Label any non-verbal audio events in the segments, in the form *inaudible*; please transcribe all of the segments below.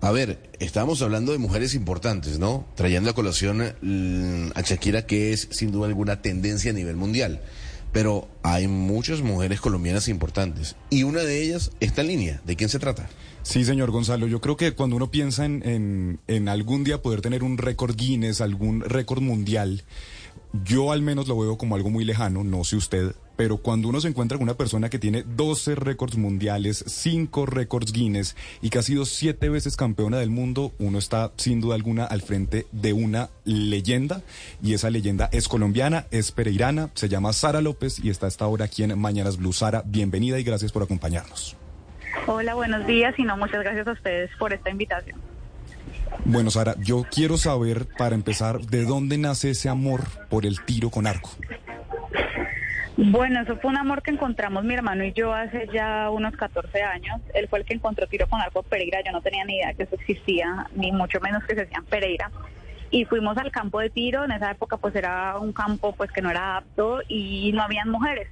A ver, estábamos hablando de mujeres importantes, ¿no? Trayendo a colación mm, a Shakira, que es sin duda alguna tendencia a nivel mundial. Pero hay muchas mujeres colombianas importantes. Y una de ellas está en línea. ¿De quién se trata? Sí, señor Gonzalo. Yo creo que cuando uno piensa en, en, en algún día poder tener un récord Guinness, algún récord mundial, yo al menos lo veo como algo muy lejano, no sé usted, pero cuando uno se encuentra con una persona que tiene 12 récords mundiales, 5 récords Guinness y que ha sido 7 veces campeona del mundo, uno está sin duda alguna al frente de una leyenda y esa leyenda es colombiana, es pereirana, se llama Sara López y está hasta ahora aquí en Mañanas Blue. Sara, bienvenida y gracias por acompañarnos. Hola, buenos días y no, muchas gracias a ustedes por esta invitación. Bueno, Sara, yo quiero saber, para empezar, ¿de dónde nace ese amor por el tiro con arco? Bueno, eso fue un amor que encontramos mi hermano y yo hace ya unos 14 años. Él fue el que encontró tiro con arco Pereira. Yo no tenía ni idea que eso existía, ni mucho menos que se hacían Pereira. Y fuimos al campo de tiro. En esa época, pues era un campo pues que no era apto y no habían mujeres.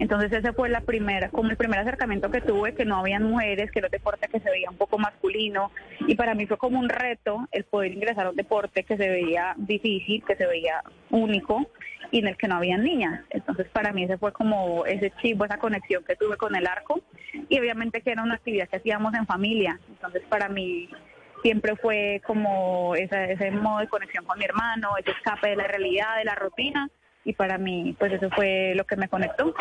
Entonces ese fue la primera, como el primer acercamiento que tuve, que no habían mujeres, que era un deporte que se veía un poco masculino y para mí fue como un reto el poder ingresar a un deporte que se veía difícil, que se veía único y en el que no había niñas. Entonces para mí ese fue como ese chivo, esa conexión que tuve con el arco y obviamente que era una actividad que hacíamos en familia. Entonces para mí siempre fue como ese, ese modo de conexión con mi hermano, ese escape de la realidad, de la rutina y para mí pues eso fue lo que me conectó.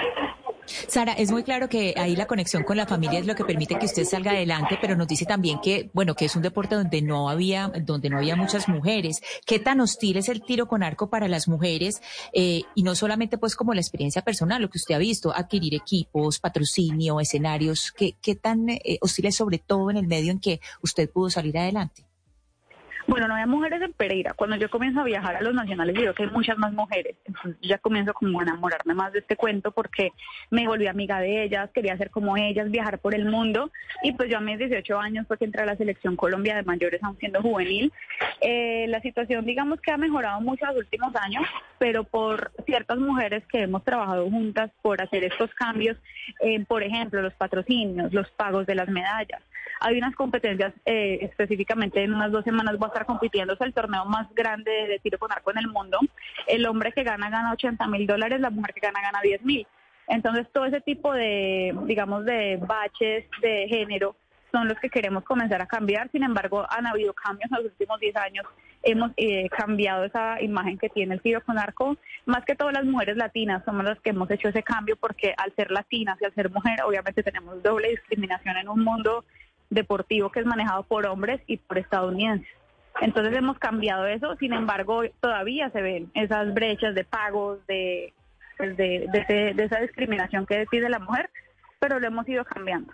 Sara, es muy claro que ahí la conexión con la familia es lo que permite que usted salga adelante, pero nos dice también que, bueno, que es un deporte donde no había, donde no había muchas mujeres. ¿Qué tan hostil es el tiro con arco para las mujeres? Eh, y no solamente pues como la experiencia personal, lo que usted ha visto, adquirir equipos, patrocinio, escenarios, ¿qué, qué tan eh, hostil es sobre todo en el medio en que usted pudo salir adelante? Bueno, no había mujeres en Pereira. Cuando yo comienzo a viajar a los nacionales, yo veo que hay muchas más mujeres. Entonces ya comienzo como a enamorarme más de este cuento porque me volví amiga de ellas, quería ser como ellas, viajar por el mundo. Y pues yo a mis 18 años fue que entré a la selección Colombia de mayores, aún siendo juvenil. Eh, la situación, digamos que ha mejorado mucho en los últimos años, pero por ciertas mujeres que hemos trabajado juntas por hacer estos cambios, por ejemplo, los patrocinios, los pagos de las medallas. Hay unas competencias, eh, específicamente en unas dos semanas voy a estar compitiendo, es el torneo más grande de tiro con arco en el mundo. El hombre que gana gana 80 mil dólares, la mujer que gana gana 10 mil. Entonces todo ese tipo de, digamos, de baches de género son los que queremos comenzar a cambiar. Sin embargo, han habido cambios en los últimos 10 años. Hemos eh, cambiado esa imagen que tiene el tiro con arco. Más que todas las mujeres latinas somos las que hemos hecho ese cambio porque al ser latinas y al ser mujer, obviamente tenemos doble discriminación en un mundo deportivo que es manejado por hombres y por estadounidenses. Entonces hemos cambiado eso, sin embargo todavía se ven esas brechas de pagos, de, pues, de, de, esa discriminación que tiene la mujer, pero lo hemos ido cambiando.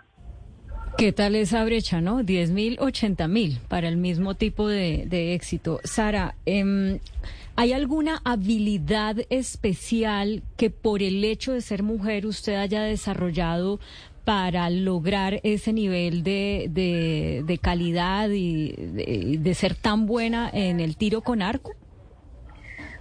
¿Qué tal esa brecha, no? 10 mil, 80 mil para el mismo tipo de, éxito. Sara, eh, ¿hay alguna habilidad especial que por el hecho de ser mujer usted haya desarrollado para lograr ese nivel de, de, calidad y de, ser tan buena en el tiro con arco?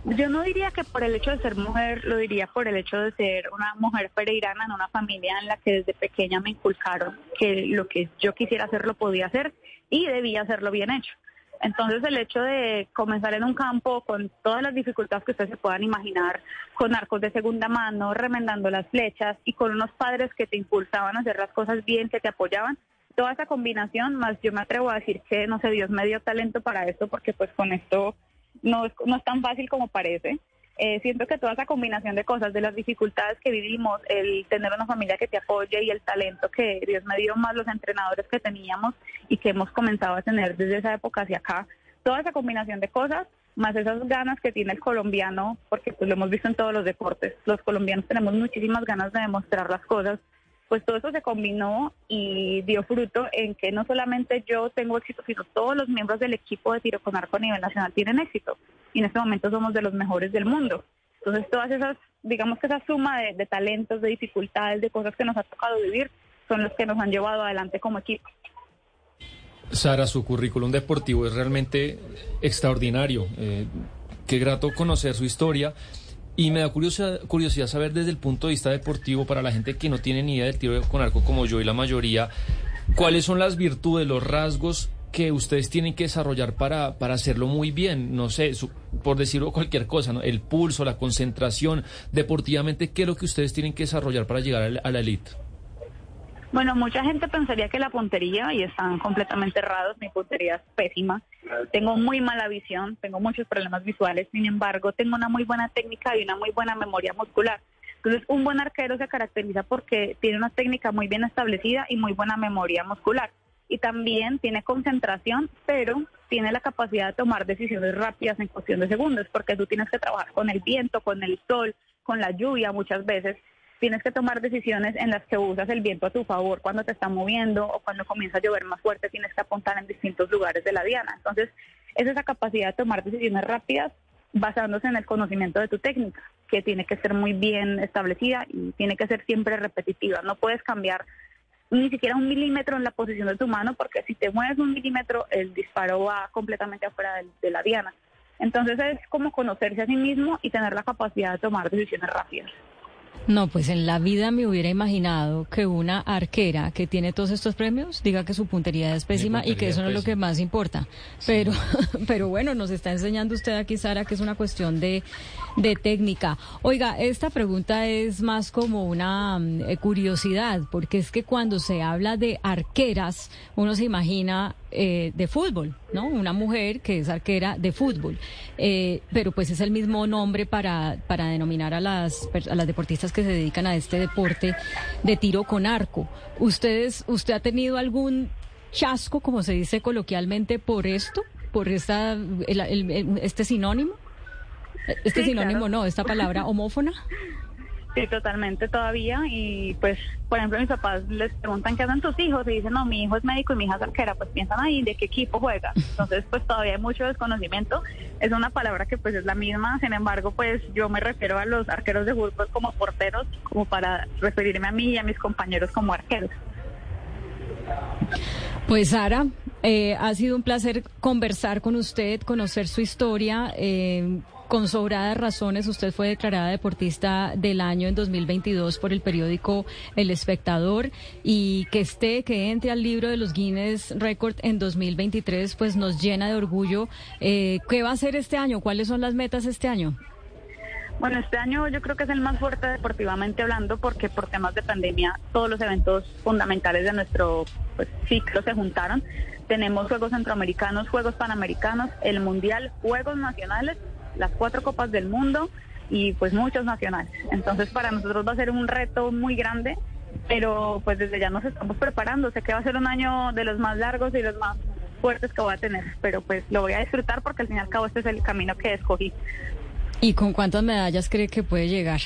Yo no diría que por el hecho de ser mujer, lo diría por el hecho de ser una mujer pereirana en una familia en la que desde pequeña me inculcaron que lo que yo quisiera hacer lo podía hacer y debía hacerlo bien hecho. Entonces el hecho de comenzar en un campo con todas las dificultades que ustedes se puedan imaginar, con arcos de segunda mano, remendando las flechas y con unos padres que te impulsaban a hacer las cosas bien, que te apoyaban, toda esa combinación, más yo me atrevo a decir que, no sé, Dios me dio talento para esto, porque pues con esto no es, no es tan fácil como parece. Eh, siento que toda esa combinación de cosas, de las dificultades que vivimos, el tener una familia que te apoye y el talento que Dios me dio, más los entrenadores que teníamos y que hemos comenzado a tener desde esa época hacia acá, toda esa combinación de cosas, más esas ganas que tiene el colombiano, porque pues lo hemos visto en todos los deportes, los colombianos tenemos muchísimas ganas de demostrar las cosas, pues todo eso se combinó y dio fruto en que no solamente yo tengo éxito, sino todos los miembros del equipo de tiro con arco a nivel nacional tienen éxito y en este momento somos de los mejores del mundo. Entonces todas esas, digamos que esa suma de, talentos, de dificultades, de cosas que nos ha tocado vivir, son los que nos han llevado adelante como equipo. Sara, su currículum deportivo es realmente extraordinario. Eh, qué grato conocer su historia. Y me da curiosidad, saber desde el punto de vista deportivo, para la gente que no tiene ni idea del tiro con arco como yo y la mayoría, cuáles son las virtudes, los rasgos que ustedes tienen que desarrollar para, para hacerlo muy bien? No sé, por decirlo cualquier cosa, ¿no? El pulso, la concentración, deportivamente, ¿qué es lo que ustedes tienen que desarrollar para llegar a la elite? Bueno, mucha gente pensaría que la puntería, y están completamente errados, mi puntería es pésima. Tengo muy mala visión, tengo muchos problemas visuales, sin embargo, tengo una muy buena técnica y una muy buena memoria muscular. Entonces, un buen arquero se caracteriza porque tiene una técnica muy bien establecida y muy buena memoria muscular. Y también tiene concentración, pero tiene la capacidad de tomar decisiones rápidas en cuestión de segundos, porque tú tienes que trabajar con el viento, con el sol, con la lluvia muchas veces tienes que tomar decisiones en las que usas el viento a tu favor cuando te está moviendo o cuando comienza a llover más fuerte, tienes que apuntar en distintos lugares de la diana. Entonces, es esa capacidad de tomar decisiones rápidas basándose en el conocimiento de tu técnica, que tiene que ser muy bien establecida y tiene que ser siempre repetitiva. No puedes cambiar ni siquiera un milímetro en la posición de tu mano, porque si te mueves un milímetro, el disparo va completamente afuera de, de la diana. Entonces es como conocerse a sí mismo y tener la capacidad de tomar decisiones rápidas. No, pues en la vida me hubiera imaginado que una arquera que tiene todos estos premios diga que su puntería es pésima y que eso no es lo que más importa. Pero, *laughs* pero bueno, nos está enseñando usted aquí, Sara, que es una cuestión de, de técnica. Oiga, esta pregunta es más como una mm, eh, curiosidad, porque es que cuando se habla de arqueras, uno se imagina eh, de fútbol, ¿no? Una mujer que es arquera de fútbol. Eh, pero pues es el mismo nombre para, para denominar a las, a las deportistas que se dedican a este deporte de tiro con arco. ¿Ustedes, ¿Usted ha tenido algún chasco, como se dice coloquialmente, por esto? ¿Por esta, este sinónimo? Este sinónimo, no, esta palabra homófona. *laughs* Sí, totalmente todavía. Y pues, por ejemplo, mis papás les preguntan qué hacen tus hijos y dicen, no, mi hijo es médico y mi hija es arquera. Pues piensan ahí de qué equipo juega. *laughs* Entonces, pues todavía hay mucho desconocimiento. Es una palabra que pues es la misma. Sin embargo, pues yo me refiero a los arqueros de fútbol como porteros, como para referirme a mí y a mis compañeros como arqueros. Pues Sara, eh, ha sido un placer conversar con usted, conocer su historia. Eh, con sobradas razones, usted fue declarada deportista del año en 2022 por el periódico El Espectador y que esté, que entre al libro de los Guinness Record en 2023, pues nos llena de orgullo. Eh, ¿Qué va a hacer este año? ¿Cuáles son las metas este año? Bueno, este año yo creo que es el más fuerte deportivamente hablando porque por temas de pandemia todos los eventos fundamentales de nuestro pues, ciclo se juntaron. Tenemos Juegos Centroamericanos, Juegos Panamericanos, el Mundial, Juegos Nacionales las cuatro copas del mundo y pues muchos nacionales. Entonces para nosotros va a ser un reto muy grande, pero pues desde ya nos estamos preparando. Sé que va a ser un año de los más largos y los más fuertes que voy a tener, pero pues lo voy a disfrutar porque al fin y al cabo este es el camino que escogí. ¿Y con cuántas medallas cree que puede llegar?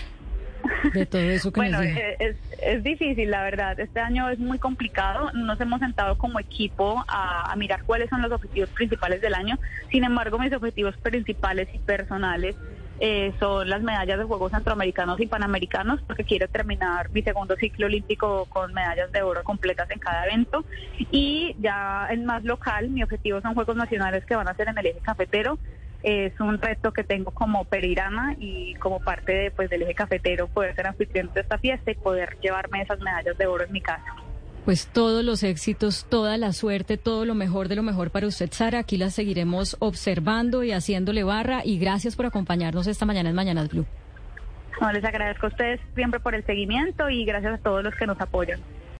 De todo eso que bueno, eh, es, es, difícil, la verdad. Este año es muy complicado. Nos hemos sentado como equipo a, mirar cuáles son los objetivos principales del año. Sin embargo, mis objetivos principales y personales eh, son las medallas de Juegos Centroamericanos y Panamericanos, porque quiero terminar mi segundo ciclo olímpico con medallas de oro completas en cada evento. Y ya en más local, mi objetivo son Juegos Nacionales que van a ser en el eje cafetero es un reto que tengo como perirana y como parte de, pues, del eje cafetero poder ser anfitrión de esta fiesta y poder llevarme esas medallas de oro en mi casa. Pues todos los éxitos, toda la suerte, todo lo mejor de lo mejor para usted, Sara. Aquí la seguiremos observando y haciéndole barra. Y gracias por acompañarnos esta mañana en Mañanas Blue. No, les agradezco a ustedes siempre por el seguimiento y gracias a todos los que nos apoyan.